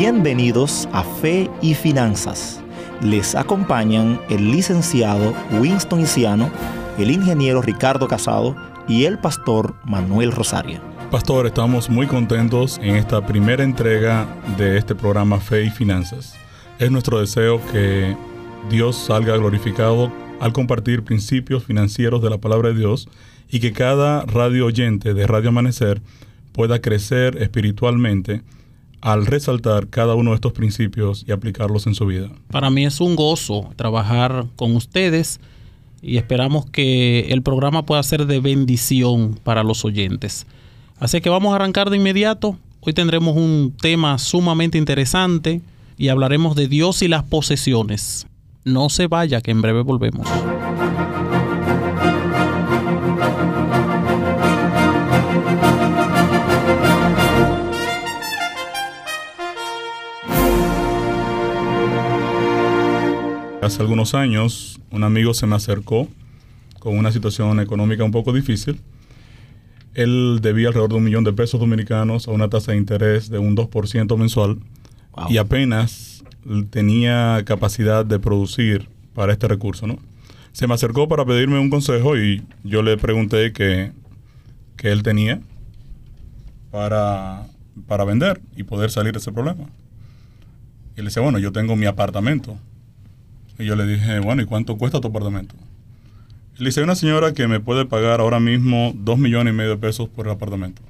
Bienvenidos a Fe y Finanzas. Les acompañan el licenciado Winston Isiano, el ingeniero Ricardo Casado y el pastor Manuel Rosario. Pastor, estamos muy contentos en esta primera entrega de este programa Fe y Finanzas. Es nuestro deseo que Dios salga glorificado al compartir principios financieros de la palabra de Dios y que cada radio oyente de Radio Amanecer pueda crecer espiritualmente al resaltar cada uno de estos principios y aplicarlos en su vida. Para mí es un gozo trabajar con ustedes y esperamos que el programa pueda ser de bendición para los oyentes. Así que vamos a arrancar de inmediato. Hoy tendremos un tema sumamente interesante y hablaremos de Dios y las posesiones. No se vaya, que en breve volvemos. Hace algunos años un amigo se me acercó con una situación económica un poco difícil. Él debía alrededor de un millón de pesos dominicanos a una tasa de interés de un 2% mensual y apenas tenía capacidad de producir para este recurso, ¿no? Se me acercó para pedirme un consejo y yo le pregunté qué que él tenía para, para vender y poder salir de ese problema. Y le decía, bueno, yo tengo mi apartamento y yo le dije, bueno, ¿y cuánto cuesta tu apartamento? Le dice, hay una señora que me puede pagar ahora mismo dos millones y medio de pesos por el apartamento.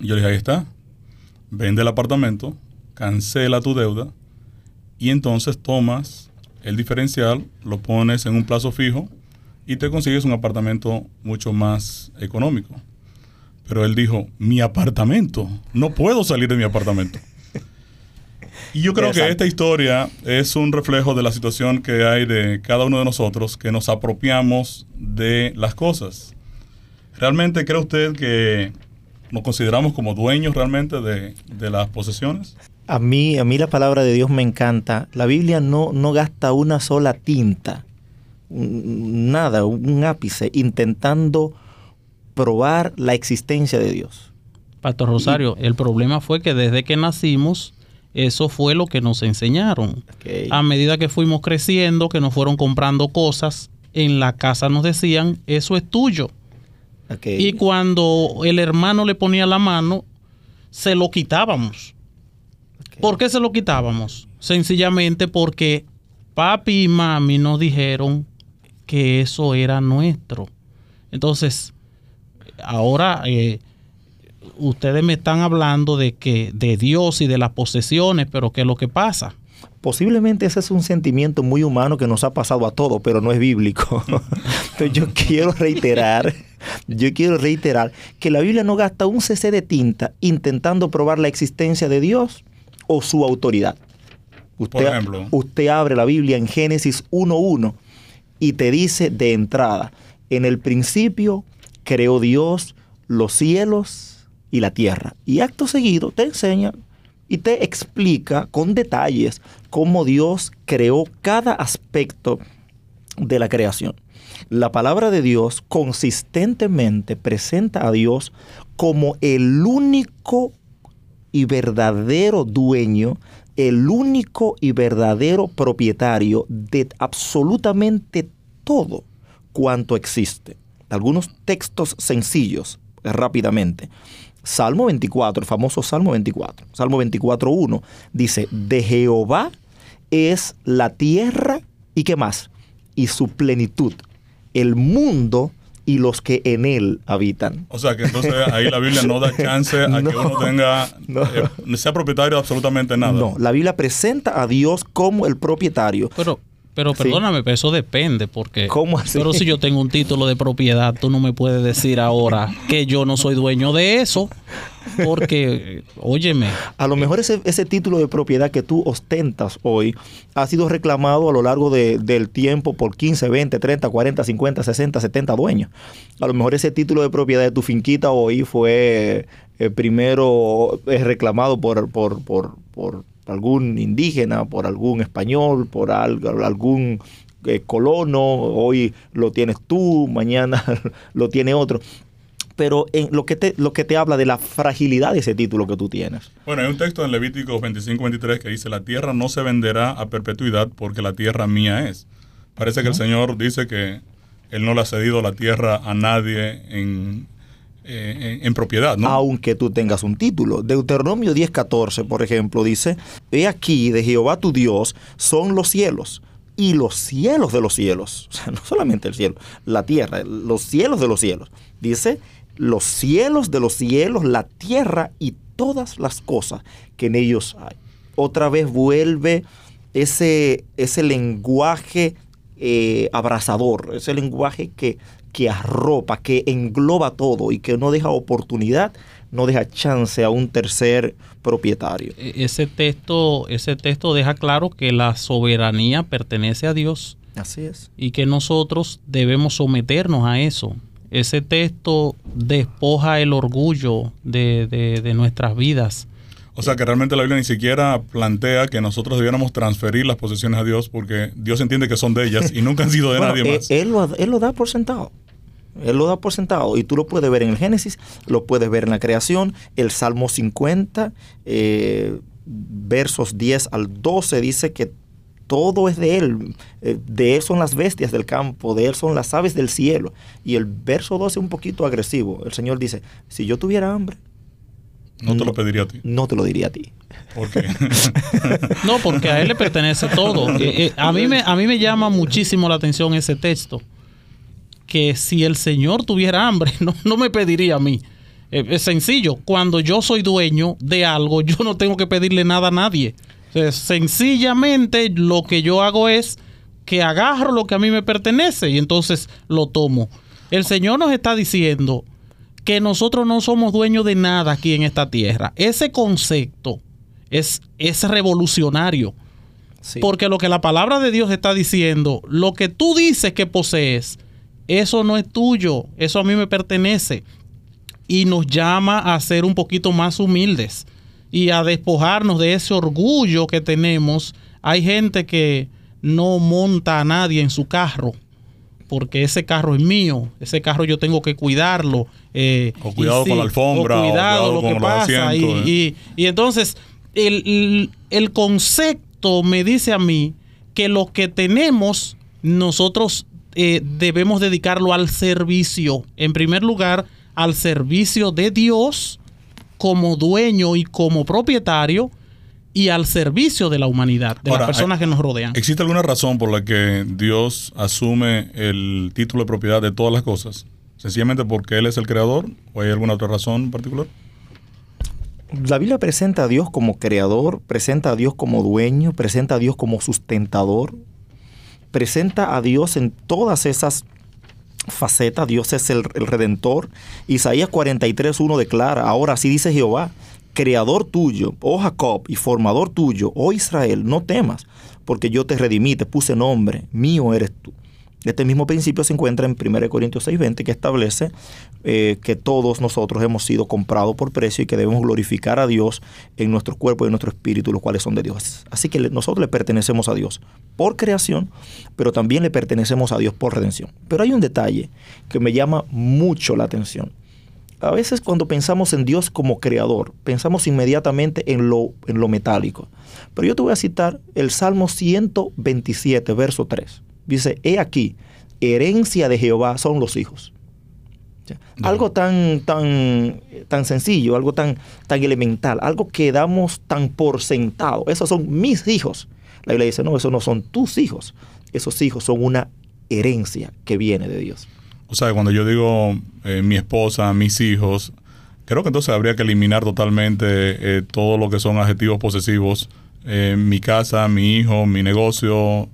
Y yo le dije, ahí está. Vende el apartamento, cancela tu deuda y entonces tomas el diferencial, lo pones en un plazo fijo y te consigues un apartamento mucho más económico. Pero él dijo, mi apartamento, no puedo salir de mi apartamento. Y yo creo que esta historia es un reflejo de la situación que hay de cada uno de nosotros que nos apropiamos de las cosas. ¿Realmente cree usted que nos consideramos como dueños realmente de, las posesiones? A mí, a mí la palabra de Dios me encanta. La Biblia no, no gasta una sola tinta, nada, un ápice, intentando probar la existencia de Dios. Pastor Rosario, el problema fue que desde que nacimos eso fue lo que nos enseñaron. A medida que fuimos creciendo, que nos fueron comprando cosas, en la casa nos decían, eso es tuyo. Y cuando el hermano le ponía la mano, se lo quitábamos. ¿Por qué se lo quitábamos? Sencillamente porque papi y mami nos dijeron que eso era nuestro. Entonces, ahora eh, ustedes me están hablando de que de Dios y de las posesiones, pero ¿qué es lo que pasa? Posiblemente ese es un sentimiento muy humano que nos ha pasado a todos, pero no es bíblico. Entonces yo quiero reiterar, yo quiero reiterar que la Biblia no gasta un cc de tinta intentando probar la existencia de Dios o su autoridad. Usted, Por ejemplo, usted abre la Biblia en Génesis 1.1 y te dice de entrada, en el principio creó Dios los cielos y la tierra. Y acto seguido te enseña y te explica con detalles cómo Dios creó cada aspecto de la creación. La palabra de Dios consistentemente presenta a Dios como el único y verdadero dueño, el único y verdadero propietario de absolutamente todo cuanto existe. Algunos textos sencillos, rápidamente. Salmo 24, el famoso Salmo 24, Salmo 24.1, dice, de Jehová es la tierra y qué más, y su plenitud, el mundo y los que en él habitan. O sea que entonces ahí la Biblia no da chance a que uno tenga, eh, sea propietario de absolutamente nada. No, la Biblia presenta a Dios como el propietario. Pero, pero perdóname, pero eso depende, porque. ¿Cómo así? Pero si yo tengo un título de propiedad, tú no me puedes decir ahora que yo no soy dueño de eso, porque, óyeme. A lo mejor ese, ese título de propiedad que tú ostentas hoy ha sido reclamado a lo largo del tiempo por 15, 20, 30, 40, 50, 60, 70 dueños. A lo mejor ese título de propiedad de tu finquita hoy fue eh, primero es reclamado por, por, por, por algún indígena, por algún español, por algún eh, colono, hoy lo tienes tú, mañana lo tiene otro. pero en lo que te lo que te habla de la fragilidad de ese título que tú tienes. Bueno, hay un texto en Levítico 25-23 que dice, la tierra no se venderá a perpetuidad porque la tierra mía es. Parece que el Señor dice que Él no le ha cedido la tierra a nadie en, eh, en, propiedad, ¿no? Aunque tú tengas un título. Deuteronomio 10.14, por ejemplo, dice, He aquí de Jehová tu Dios son los cielos y los cielos de los cielos. O sea, no solamente el cielo, la tierra, los cielos de los cielos. Dice, los cielos de los cielos, la tierra y todas las cosas que en ellos hay. Otra vez vuelve ese, ese lenguaje eh, abrazador, ese lenguaje que, que arropa, que engloba todo y que no deja oportunidad, no deja chance a un tercer propietario. E, ese texto, ese texto deja claro que la soberanía pertenece a Dios. Así es. Y que nosotros debemos someternos a eso ese texto despoja el orgullo de, nuestras vidas. O sea que realmente la Biblia ni siquiera plantea que nosotros debiéramos transferir las posesiones a Dios porque Dios entiende que son de ellas y nunca han sido de nadie más. Él, lo, él lo da por sentado. Él lo da por sentado y tú lo puedes ver en el Génesis, lo puedes ver en la creación, el Salmo 50, eh, versos 10 al 12 dice que todo es de Él. Eh, de Él son las bestias del campo, de Él son las aves del cielo. Y el verso 12 es un poquito agresivo. El Señor dice, si yo tuviera hambre, no te lo pediría a ti. No te lo diría a ti. ¿Por qué? no, porque a él le pertenece todo. Eh, eh, a, mí me, a mí me llama muchísimo la atención ese texto. Que si el Señor tuviera hambre, no, no me pediría a mí. es sencillo. Cuando yo soy dueño de algo, yo no tengo que pedirle nada a nadie sencillamente lo que yo hago es que agarro lo que a mí me pertenece y entonces lo tomo. El Señor nos está diciendo que nosotros no somos dueños de nada aquí en esta tierra. Ese concepto es, es revolucionario. Porque lo que la palabra de Dios está diciendo, lo que tú dices que posees, eso no es tuyo, eso a mí me pertenece. Y nos llama a ser un poquito más humildes y a despojarnos de ese orgullo que tenemos. Hay gente que no monta a nadie en su carro porque ese carro es mío, ese carro yo tengo que cuidarlo. Eh, o cuidado con la alfombra, o cuidado, lo que pasa. Eh. y, entonces el, concepto me dice a mí que lo que tenemos nosotros eh, debemos dedicarlo al servicio. En primer lugar, al servicio de Dios como dueño y como propietario y al servicio de la humanidad, de las personas que nos rodean. ¿Existe alguna razón por la que Dios asume el título de propiedad de todas las cosas? ¿Sencillamente porque Él es el creador o hay alguna otra razón en particular? La Biblia presenta a Dios como creador, presenta a Dios como dueño, presenta a Dios como sustentador, presenta a Dios en todas esas faceta, Dios es el, redentor. Isaías 43.1 declara, ahora sí dice Jehová, creador tuyo, oh Jacob, y formador tuyo, oh Israel, no temas, porque yo te redimí, te puse nombre, mío eres tú. Este mismo principio se encuentra en 1 Corintios 6:20 que establece eh, que todos nosotros hemos sido comprados por precio y que debemos glorificar a Dios en nuestro cuerpo y en nuestro espíritu, los cuales son de Dios. Así que nosotros le pertenecemos a Dios por creación, pero también le pertenecemos a Dios por redención. Pero hay un detalle que me llama mucho la atención. A veces cuando pensamos en Dios como creador, pensamos inmediatamente en lo, en lo metálico. Pero yo te voy a citar el Salmo 127, verso 3 dice, he aquí, herencia de Jehová son los hijos. Algo tan, tan, tan sencillo, algo tan, tan elemental, algo que damos tan por sentado. Esos son mis hijos. La Biblia dice, no, esos no son tus hijos. Esos hijos son una herencia que viene de Dios. O sea, cuando yo digo eh, mi esposa, mis hijos, creo que entonces habría que eliminar totalmente eh, todo lo que son adjetivos posesivos. Eh, mi casa, mi hijo, mi negocio,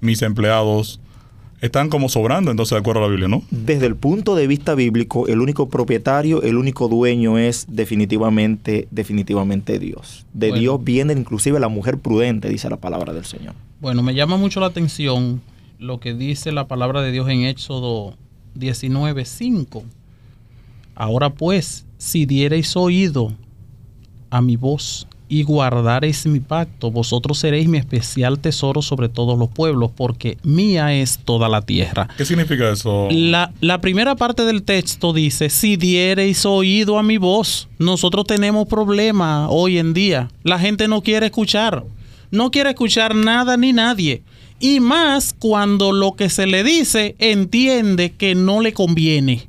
mis empleados, están como sobrando entonces de acuerdo a la Biblia, ¿no? Desde el punto de vista bíblico, el único propietario, el único dueño es definitivamente, definitivamente Dios. De Dios viene inclusive la mujer prudente, dice la palabra del Señor. Bueno, me llama mucho la atención lo que dice la palabra de Dios en Éxodo 19:5. Ahora pues, si diereis oído a mi voz y guardaréis mi pacto, vosotros seréis mi especial tesoro sobre todos los pueblos, porque mía es toda la tierra. ¿Qué significa eso? La, la primera parte del texto dice, si diereis oído a mi voz, nosotros tenemos problemas hoy en día. La gente no quiere escuchar, no quiere escuchar nada ni nadie. Y más cuando lo que se le dice entiende que no le conviene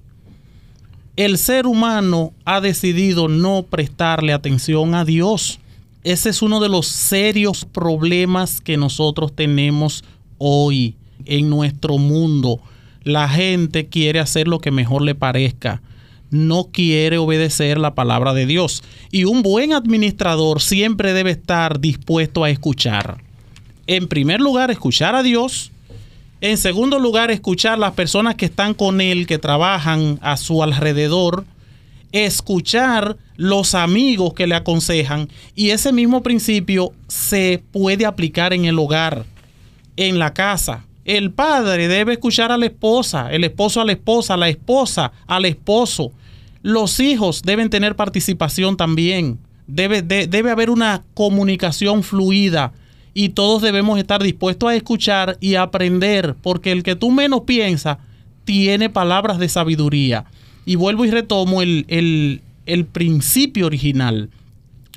el ser humano ha decidido no prestarle atención a Dios. Ese es uno de los serios problemas que nosotros tenemos hoy en nuestro mundo. La gente quiere hacer lo que mejor le parezca. No quiere obedecer la palabra de Dios. Y un buen administrador siempre debe estar dispuesto a escuchar. En primer lugar, escuchar a Dios en segundo lugar, escuchar las personas que están con él, que trabajan a su alrededor. Escuchar los amigos que le aconsejan. Y ese mismo principio se puede aplicar en el hogar, en la casa. El padre debe escuchar a la esposa, el esposo a la esposa, la esposa al esposo. Los hijos deben tener participación también. Debe, debe haber una comunicación fluida y todos debemos estar dispuestos a escuchar y aprender, porque el que tú menos piensas tiene palabras de sabiduría. Y vuelvo y retomo el, el principio original.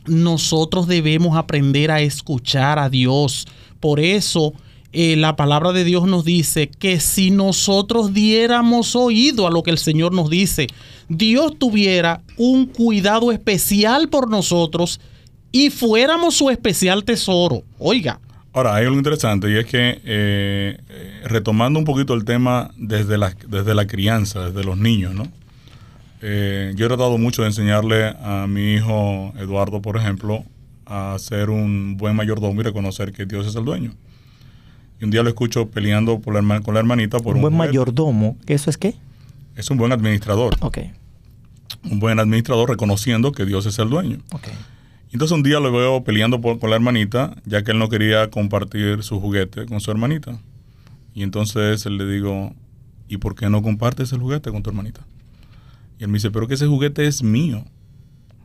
Nosotros debemos aprender a escuchar a Dios. Por eso eh, la palabra de Dios nos dice que si nosotros diéramos oído a lo que el Señor nos dice, Dios tuviera un cuidado especial por nosotros y fuéramos su especial tesoro. Oiga. Ahora, hay algo interesante y es que, eh, retomando un poquito el tema desde la, desde la crianza, desde los niños, ¿no? Eh, yo he tratado mucho de enseñarle a mi hijo Eduardo, por ejemplo, a ser un buen mayordomo y reconocer que Dios es el dueño. Y un día lo escucho peleando por la con la hermanita por un, un buen mayordomo. ¿Eso es qué? Es un buen administrador. Ok. Un buen administrador reconociendo que Dios es el dueño. Ok. Entonces un día lo veo peleando con la hermanita, ya que él no quería compartir su juguete con su hermanita. Y entonces le digo, ¿y por qué no compartes el juguete con tu hermanita? Y él me dice, pero que ese juguete es mío.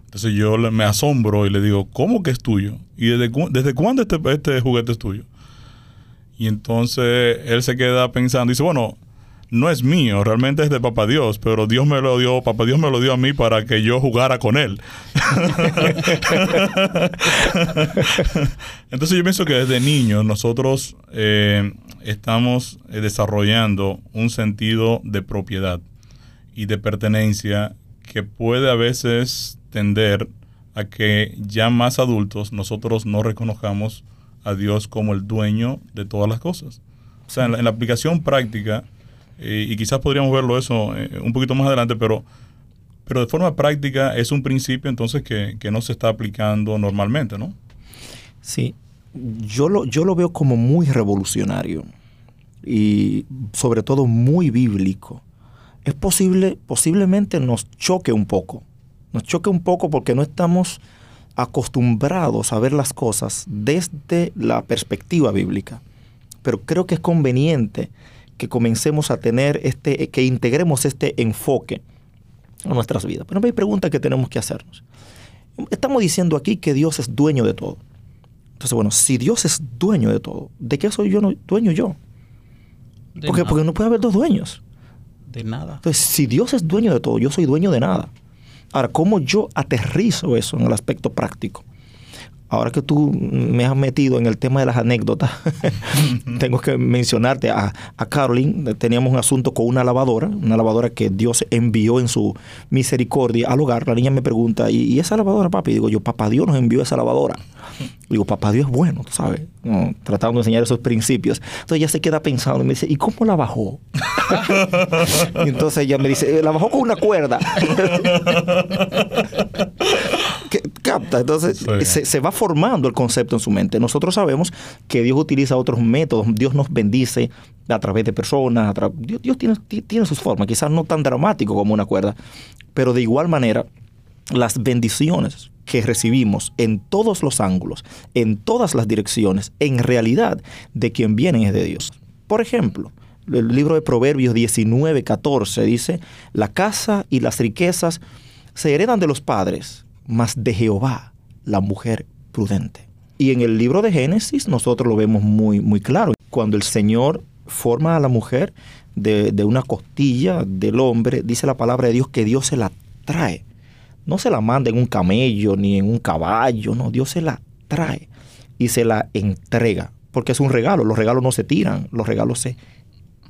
Entonces yo me asombro y le digo, ¿cómo que es tuyo? ¿Y desde, desde cuándo este, este juguete es tuyo? Y entonces él se queda pensando y dice, bueno, no es mío, realmente es de Papá Dios, pero Dios me lo dio, Papá Dios me lo dio a mí para que yo jugara con él. Entonces yo pienso que desde niños nosotros eh, estamos eh, desarrollando un sentido de propiedad y de pertenencia que puede a veces tender a que ya más adultos nosotros no reconozcamos a Dios como el dueño de todas las cosas. O sea, en la aplicación práctica, eh, y quizás podríamos verlo eso eh, un poquito más adelante, pero, pero de forma práctica es un principio entonces que, no se está aplicando normalmente, ¿no? Sí, yo lo, yo lo veo como muy revolucionario y sobre todo muy bíblico. Es posible, posiblemente nos choque un poco, nos choque un poco porque no estamos acostumbrados a ver las cosas desde la perspectiva bíblica. Pero creo que es conveniente que comencemos a tener este, que integremos este enfoque a nuestras vidas. Pero hay pregunta que tenemos que hacernos. Estamos diciendo aquí que Dios es dueño de todo. Entonces, bueno, si Dios es dueño de todo, ¿de qué soy yo no, dueño yo? Porque, porque no puede haber dos dueños. De nada. Entonces, si Dios es dueño de todo, yo soy dueño de nada. Ahora, ¿cómo yo aterrizo eso en el aspecto práctico? Ahora que tú me has metido en el tema de las anécdotas, tengo que mencionarte a, a Caroline. Teníamos un asunto con una lavadora, una lavadora que Dios envió en su misericordia al hogar. La niña me pregunta, ¿y, esa lavadora, papi? Y digo yo, papá Dios nos envió esa lavadora. digo, papá Dios es bueno, ¿sabes? tratando de enseñar esos principios. Entonces ella se queda pensando y me dice, ¿y cómo la bajó? y entonces ella me dice, la bajó con una cuerda. capta. Entonces se, va formando el concepto en su mente. Nosotros sabemos que Dios utiliza otros métodos. Dios nos bendice a través de personas. Dios, tiene, tiene sus formas, quizás no tan dramático como una cuerda, pero de igual manera las bendiciones que recibimos en todos los ángulos, en todas las direcciones, en realidad de quien vienen es de Dios. Por ejemplo, el libro de Proverbios 19, 14 dice, la casa y las riquezas se heredan de los padres, mas de Jehová la mujer prudente. Y en el libro de Génesis nosotros lo vemos muy, muy claro. Cuando el Señor forma a la mujer de, de una costilla del hombre, dice la palabra de Dios que Dios se la trae. No se la manda en un camello ni en un caballo, no, Dios se la trae y se la entrega, porque es un regalo, los regalos no se tiran, los regalos se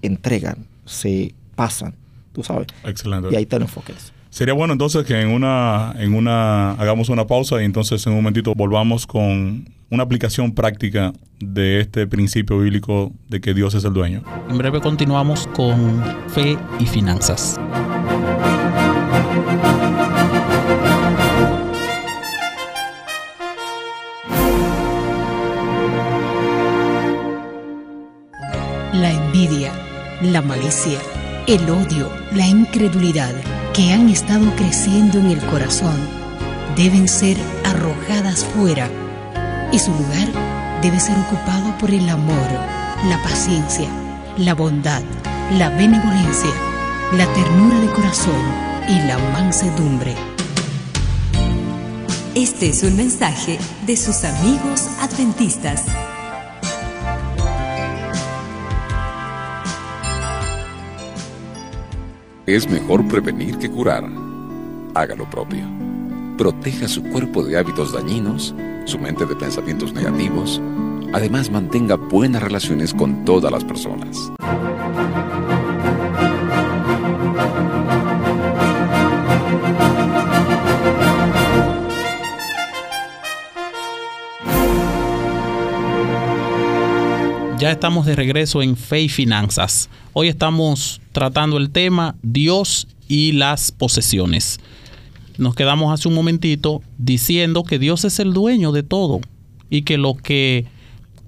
entregan, se pasan, tú sabes. Excelente. Y ahí está el enfoque. Sería bueno entonces que en una, en una, hagamos una pausa y entonces en un momentito volvamos con una aplicación práctica de este principio bíblico de que Dios es el dueño. En breve continuamos con fe y finanzas. La envidia, la malicia, el odio, la incredulidad que han estado creciendo en el corazón deben ser arrojadas fuera y su lugar debe ser ocupado por el amor, la paciencia, la bondad, la benevolencia, la ternura de corazón y la mansedumbre. Este es un mensaje de sus amigos adventistas. Es mejor prevenir que curar. Haga lo propio. Proteja su cuerpo de hábitos dañinos, su mente de pensamientos negativos. Además, mantenga buenas relaciones con todas las personas. Ya estamos de regreso en Fe y Finanzas. Hoy estamos tratando el tema Dios y las posesiones. Nos quedamos hace un momentito diciendo que Dios es el dueño de todo y que lo que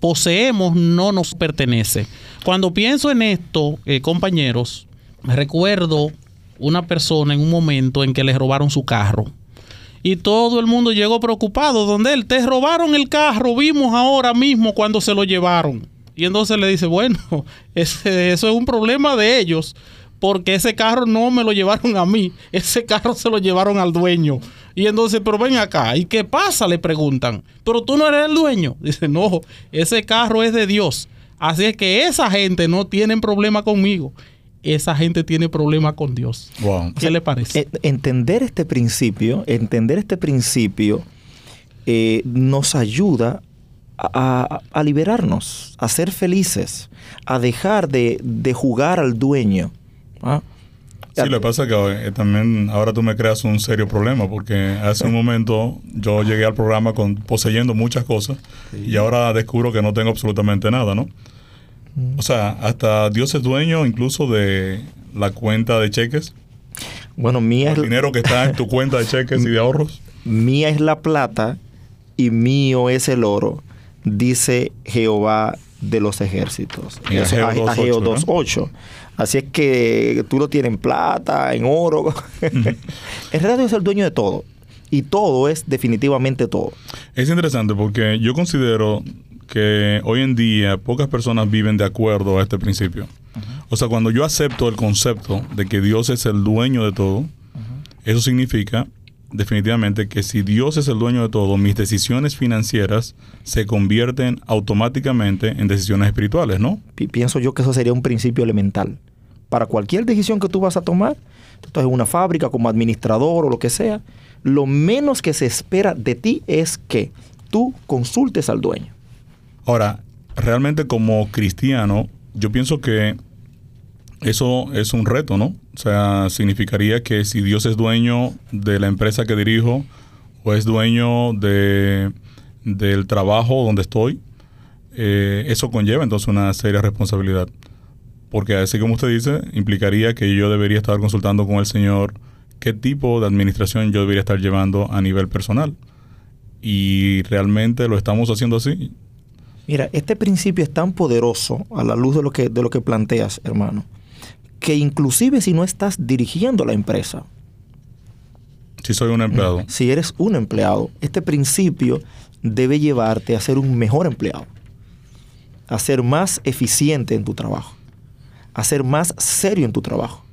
poseemos no nos pertenece. Cuando pienso en esto, eh, compañeros, recuerdo una persona en un momento en que le robaron su carro. Y todo el mundo llegó preocupado. Donde él, te robaron el carro, vimos ahora mismo cuando se lo llevaron. Y entonces le dice, bueno, ese, eso es un problema de ellos, porque ese carro no me lo llevaron a mí, ese carro se lo llevaron al dueño. Y entonces, pero ven acá, ¿y qué pasa? Le preguntan, pero tú no eres el dueño. Dice, no, ese carro es de Dios. Así es que esa gente no tiene problema conmigo. Esa gente tiene problema con Dios. Wow. ¿Qué le parece? Eh, Entender este principio, entender este principio eh, nos ayuda a, a- liberarnos, a ser felices, a dejar de, de jugar al dueño. ¿ah? Sí, lo que pasa es que eh, también ahora tú me creas un serio problema porque hace un momento yo llegué al programa con poseyendo muchas cosas y ahora descubro que no tengo absolutamente nada, ¿no? O sea, hasta Dios es dueño incluso de la cuenta de cheques, Bueno, mía el es, dinero que está en tu cuenta de cheques y de ahorros. mía es la plata y mío es el oro, dice Jehová de los ejércitos. Eso, Ageo 2:8, Ageo ¿verdad? 2:8. Así es que tú lo tienes en plata, en oro. en realidad Dios es el dueño de todo. Y todo es definitivamente todo. Es interesante porque yo considero que hoy en día pocas personas viven de acuerdo a este principio. O sea, cuando yo acepto el concepto de que Dios es el dueño de todo, eso significa definitivamente que si Dios es el dueño de todo, mis decisiones financieras se convierten automáticamente en decisiones espirituales, ¿no? Pi- pienso yo que eso sería un principio elemental. Para cualquier decisión que tú vas a tomar, tú estás en una fábrica como administrador o lo que sea, lo menos que se espera de ti es que tú consultes al dueño. Ahora, realmente como cristiano, yo pienso que eso es un reto, ¿no? O sea, significaría que si Dios es dueño de la empresa que dirijo o es dueño de, del trabajo donde estoy, eh, eso conlleva entonces una seria responsabilidad. Porque así como usted dice, implicaría que yo debería estar consultando con el Señor qué tipo de administración yo debería estar llevando a nivel personal. Y realmente lo estamos haciendo así. Mira, este principio es tan poderoso a la luz de lo que, de lo que planteas, hermano, que inclusive si no estás dirigiendo la empresa, Si soy un empleado. si eres un empleado, este principio debe llevarte a ser un mejor empleado, a ser más eficiente en tu trabajo, a ser más serio en tu trabajo.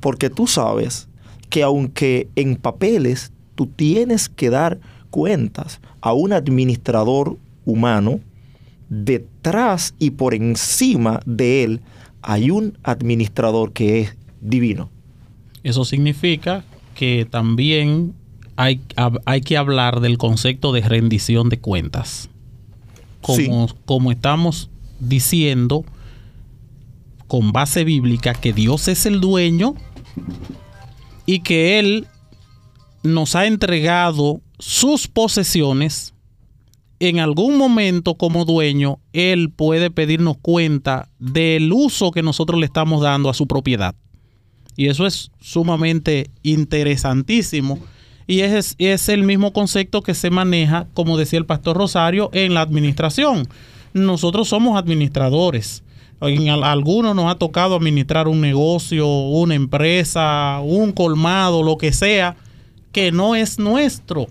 Porque tú sabes que aunque en papeles tú tienes que dar cuentas a un administrador humano, detrás y por encima de él hay un administrador que es divino. Eso significa que también hay, hay que hablar del concepto de rendición de cuentas. Como, como estamos diciendo, con base bíblica, que Dios es el dueño y que Él nos ha entregado sus posesiones en algún momento como dueño, él puede pedirnos cuenta del uso que nosotros le estamos dando a su propiedad. Y eso es sumamente interesantísimo. Y es, es el mismo concepto que se maneja, como decía el pastor Rosario, en la administración. Nosotros somos administradores. En algunos nos ha tocado administrar un negocio, una empresa, un colmado, lo que sea, que no es nuestro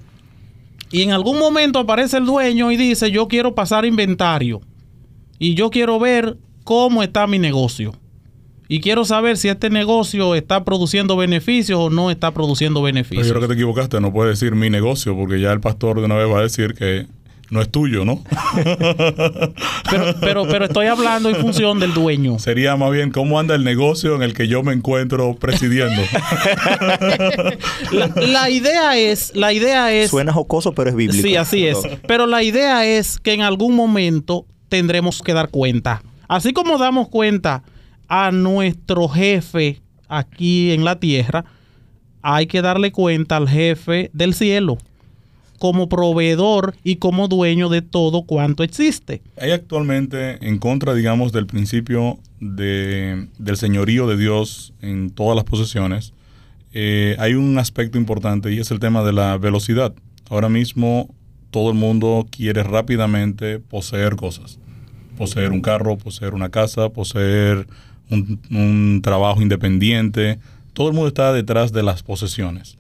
y en algún momento aparece el dueño y dice, yo quiero pasar inventario y yo quiero ver cómo está mi negocio. Y quiero saber si este negocio está produciendo beneficios o no está produciendo beneficios. yo creo que te equivocaste, no puedes decir mi negocio, porque ya el pastor de una vez va a decir que no es tuyo, ¿no? pero, pero, pero estoy hablando en función del dueño. Sería más bien cómo anda el negocio en el que yo me encuentro presidiendo. la, idea es, la idea es. Suena jocoso, pero es bíblico. Sí, así es. Pero la idea es que en algún momento tendremos que dar cuenta. Así como damos cuenta a nuestro jefe aquí en la tierra, hay que darle cuenta al jefe del cielo como proveedor y como dueño de todo cuanto existe. Hay actualmente, en contra, digamos, del principio de, del señorío de Dios en todas las posesiones, eh, hay un aspecto importante y es el tema de la velocidad. Ahora mismo todo el mundo quiere rápidamente poseer cosas. Poseer un carro, poseer una casa, poseer un trabajo independiente. Todo el mundo está detrás de las posesiones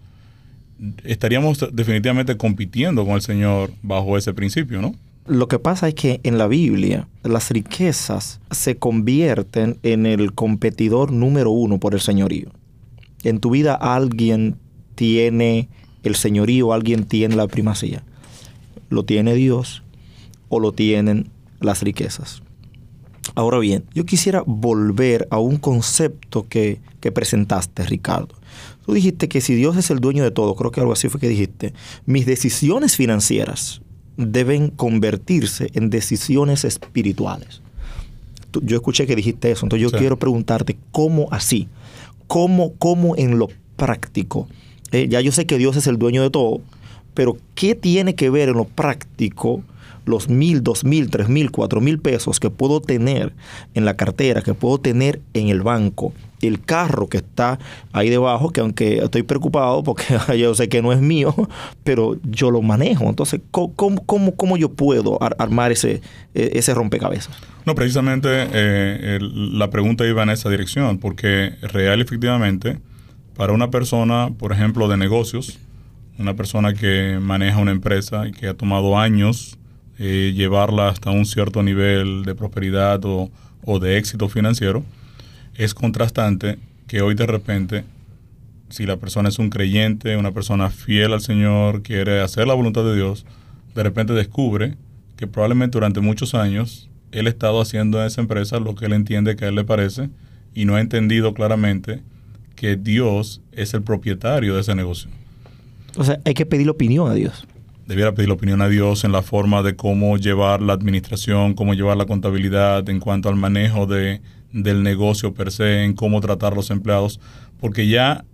estaríamos definitivamente compitiendo con el Señor bajo ese principio, ¿no? Lo que pasa es que en la Biblia las riquezas se convierten en el competidor número uno por el señorío. En tu vida alguien tiene el señorío, alguien tiene la primacía. Lo tiene Dios o lo tienen las riquezas. Ahora bien, yo quisiera volver a un concepto que, que presentaste, Ricardo. Tú dijiste que si Dios es el dueño de todo, creo que algo así fue que dijiste, mis decisiones financieras deben convertirse en decisiones espirituales. yo escuché que dijiste eso, entonces yo quiero preguntarte, ¿cómo así? ¿Cómo, cómo en lo práctico? Eh, ya yo sé que Dios es el dueño de todo, pero ¿qué tiene que ver en lo práctico los mil, dos mil, tres mil, cuatro mil pesos que puedo tener en la cartera, que puedo tener en el banco, el carro que está ahí debajo, que aunque estoy preocupado porque yo sé que no es mío, pero yo lo manejo. Entonces, ¿cómo, cómo, yo puedo armar ese, e, ese rompecabezas? No, precisamente eh, la pregunta iba en esa dirección, porque real efectivamente, para una persona, por ejemplo, de negocios, una persona que maneja una empresa y que ha tomado años eh, llevarla hasta un cierto nivel de prosperidad o, o de éxito financiero, es contrastante que hoy de repente, si la persona es un creyente, una persona fiel al Señor, quiere hacer la voluntad de Dios, de repente descubre que probablemente durante muchos años él ha estado haciendo en esa empresa lo que él entiende que a él le parece y no ha entendido claramente que Dios es el propietario de ese negocio. O sea, hay que pedir opinión a Dios. Debiera pedir opinión a Dios en la forma de cómo llevar la administración, cómo llevar la contabilidad, en cuanto al manejo de del negocio per se, en cómo tratar los empleados, porque ya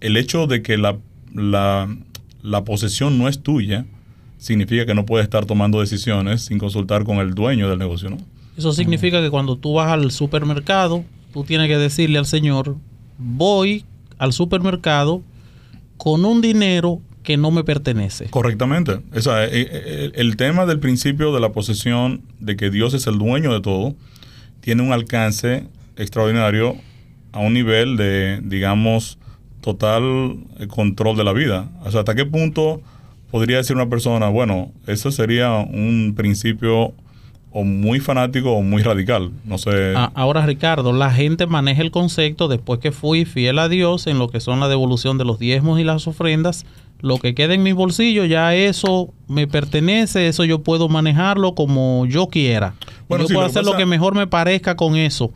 el hecho de que la, la, posesión no es tuya, significa que no puedes estar tomando decisiones sin consultar con el dueño del negocio, ¿no? Eso significa que cuando tú vas al supermercado, tú tienes que decirle al señor, voy al supermercado con un dinero que no me pertenece. Correctamente. Eh, eh, el tema del principio de la posesión, de que Dios es el dueño de todo, tiene un alcance extraordinario a un nivel de, digamos, total eh, control de la vida. O sea, ¿hasta qué punto podría decir una persona, bueno, eso sería un principio o muy fanático o muy radical? No sé. Ahora, Ricardo, la gente maneja el concepto después que fui fiel a Dios en lo que son la devolución de los diezmos y las ofrendas, Lo que queda en mis bolsillos, ya eso me pertenece, eso yo puedo manejarlo como yo quiera. yo puedo hacer lo que mejor me parezca con eso.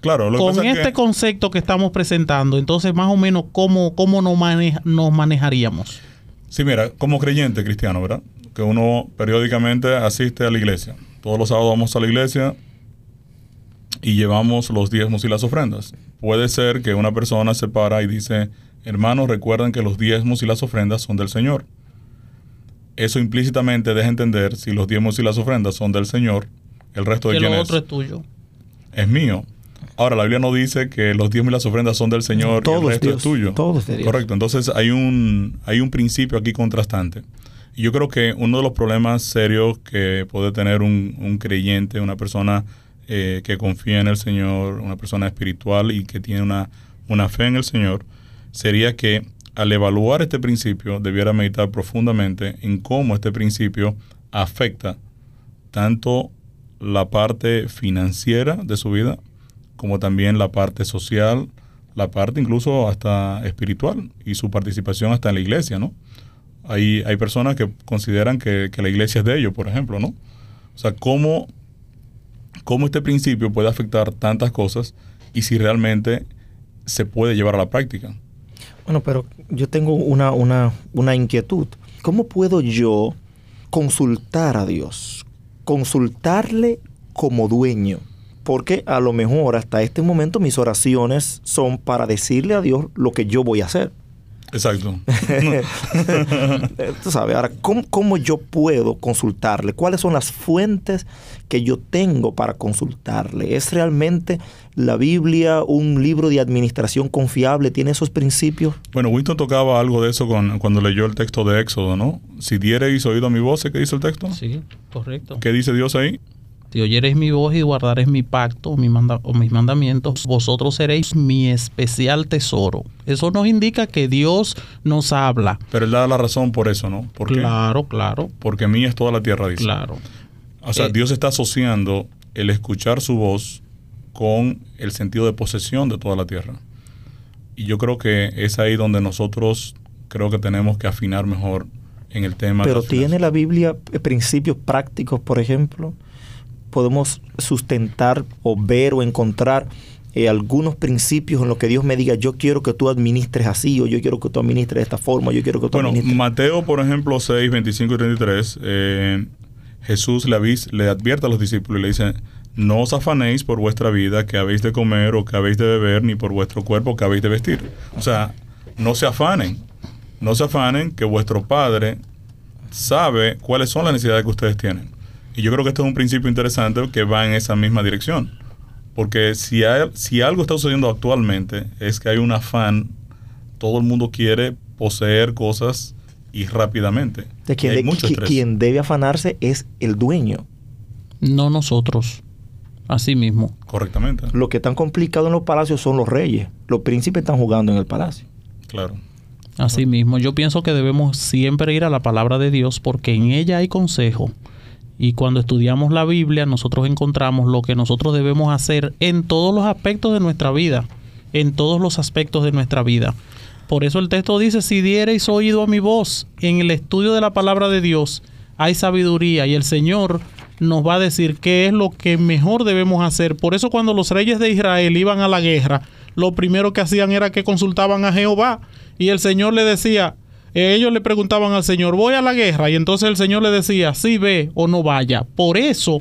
Claro, con este concepto que estamos presentando, entonces más o menos cómo, cómo nos, nos manejaríamos. Sí, mira, como creyente cristiano, ¿verdad? Que uno periódicamente asiste a la iglesia. Todos los sábados vamos a la iglesia y llevamos los diezmos y las ofrendas. Puede ser que una persona se para y dice, hermanos, recuerden que los diezmos y las ofrendas son del Señor. Eso implícitamente deja entender, si los diezmos y las ofrendas son del Señor, el resto de que quién lo otro es tuyo. Es mío. Ahora, la Biblia no dice que los diezmos y las ofrendas son del Señor y el resto es tuyo. Correcto. Entonces hay un, hay un principio aquí contrastante. Yo creo que uno de los problemas serios que puede tener un, un creyente, una persona eh, que confía en el Señor, una persona espiritual y que tiene una, una fe en el Señor, sería que al evaluar este principio debiera meditar profundamente en cómo este principio afecta tanto la parte financiera de su vida como también la parte social, la parte incluso hasta espiritual y su participación hasta en la iglesia, ¿no? Hay, hay personas que consideran que, que la iglesia es de ellos, por ejemplo, ¿no? O sea, cómo cómo este principio puede afectar tantas cosas y si realmente se puede llevar a la práctica. Bueno, pero yo tengo una, una, una inquietud. ¿Cómo puedo yo consultar a Dios? Consultarle como dueño. Porque a lo mejor hasta este momento mis oraciones son para decirle a Dios lo que yo voy a hacer. Exacto. Tú sabes, ahora, ¿cómo, yo puedo consultarle? ¿Cuáles son las fuentes que yo tengo para consultarle? ¿Es realmente la Biblia un libro de administración confiable? ¿Tiene esos principios? Bueno, Winston tocaba algo de eso con, cuando leyó el texto de Éxodo, ¿no? Si diereis oído a mi voz, ¿qué dice el texto? Sí, correcto. ¿Qué dice Dios ahí? Si oyereis mi voz y guardaréis mi pacto o, mis mandamientos, vosotros seréis mi especial tesoro. Eso nos indica que Dios nos habla. Pero Él da la razón por eso, ¿no? ¿Por claro, claro. Porque mí es toda la tierra, dice. Claro. O sea, eh, Dios está asociando el escuchar su voz con el sentido de posesión de toda la tierra. Y yo creo que es ahí donde nosotros creo que tenemos que afinar mejor en el tema. Pero tiene la Biblia principios prácticos, por ejemplo podemos sustentar o ver o encontrar eh, algunos principios en los que Dios me diga, yo quiero que tú administres así, o yo quiero que tú administres de esta forma, yo quiero que tú bueno, Mateo, por ejemplo, 6, 25 y 33, eh, Jesús le, le advierte a los discípulos y le dice, no os afanéis por vuestra vida, que habéis de comer o que habéis de beber, ni por vuestro cuerpo que habéis de vestir. O sea, no se afanen, no se afanen que vuestro Padre sabe cuáles son las necesidades que ustedes tienen. Y yo creo que esto es un principio interesante que va en esa misma dirección. Porque si, si algo está sucediendo actualmente es que hay un afán, todo el mundo quiere poseer cosas y rápidamente. De quien, quien debe afanarse es el dueño. No nosotros. Así mismo. Correctamente. Lo que están complicado en los palacios son los reyes. Los príncipes están jugando en el palacio. Claro. Así mismo. Yo pienso que debemos siempre ir a la palabra de Dios porque en ella hay consejo y cuando estudiamos la Biblia, nosotros encontramos lo que nosotros debemos hacer en todos los aspectos de nuestra vida, en todos los aspectos de nuestra vida. Por eso el texto dice, si diereis oído a mi voz en el estudio de la palabra de Dios, hay sabiduría y el Señor nos va a decir qué es lo que mejor debemos hacer. Por eso cuando los reyes de Israel iban a la guerra, lo primero que hacían era que consultaban a Jehová y el Señor le decía, ellos le preguntaban al Señor, voy a la guerra, y entonces el Señor le decía, sí ve o no vaya. Por eso,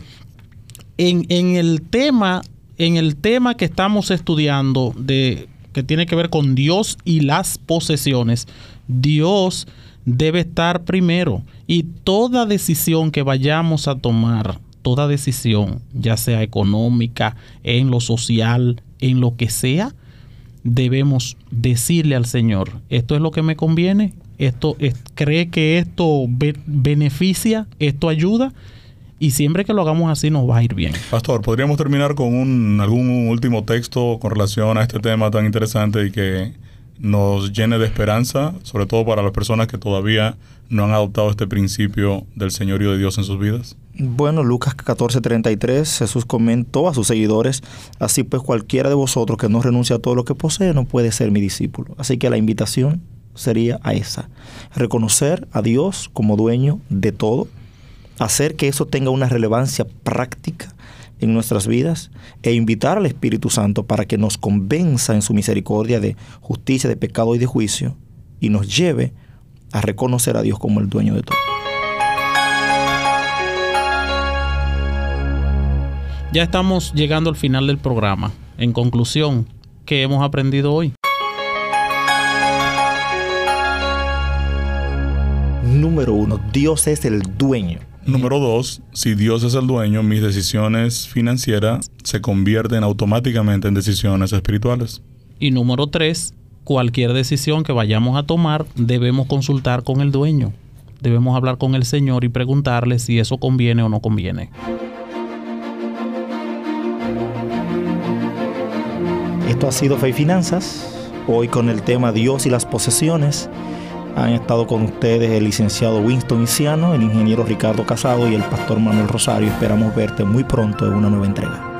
en, el tema, en el tema que estamos estudiando de que tiene que ver con Dios y las posesiones, Dios debe estar primero y toda decisión que vayamos a tomar, toda decisión, ya sea económica, en lo social, en lo que sea, debemos decirle al Señor, esto es lo que me conviene, esto cree que esto beneficia, esto ayuda y siempre que lo hagamos así nos va a ir bien. Pastor, ¿podríamos terminar con un, algún último texto con relación a este tema tan interesante y que nos llene de esperanza, sobre todo para las personas que todavía no han adoptado este principio del señorío de Dios en sus vidas? Bueno, Lucas 14:33, Jesús comentó a sus seguidores, así pues cualquiera de vosotros que no renuncia a todo lo que posee no puede ser mi discípulo. Así que la invitación sería a esa. Reconocer a Dios como dueño de todo, hacer que eso tenga una relevancia práctica en nuestras vidas e invitar al Espíritu Santo para que nos convenza en su misericordia de justicia, de pecado y de juicio y nos lleve a reconocer a Dios como el dueño de todo. Ya estamos llegando al final del programa. En conclusión, ¿qué hemos aprendido hoy? Número uno, Dios es el dueño Número dos, si Dios es el dueño, mis decisiones financieras se convierten automáticamente en decisiones espirituales. Y número tres, cualquier decisión que vayamos a tomar debemos consultar con el dueño. Debemos hablar con el Señor y preguntarle si eso conviene o no conviene. Esto ha sido Fe y Finanzas, hoy con el tema Dios y las posesiones. Han estado con ustedes el licenciado Winston Isiano, el ingeniero Ricardo Casado y el pastor Manuel Rosario. Esperamos verte muy pronto en una nueva entrega.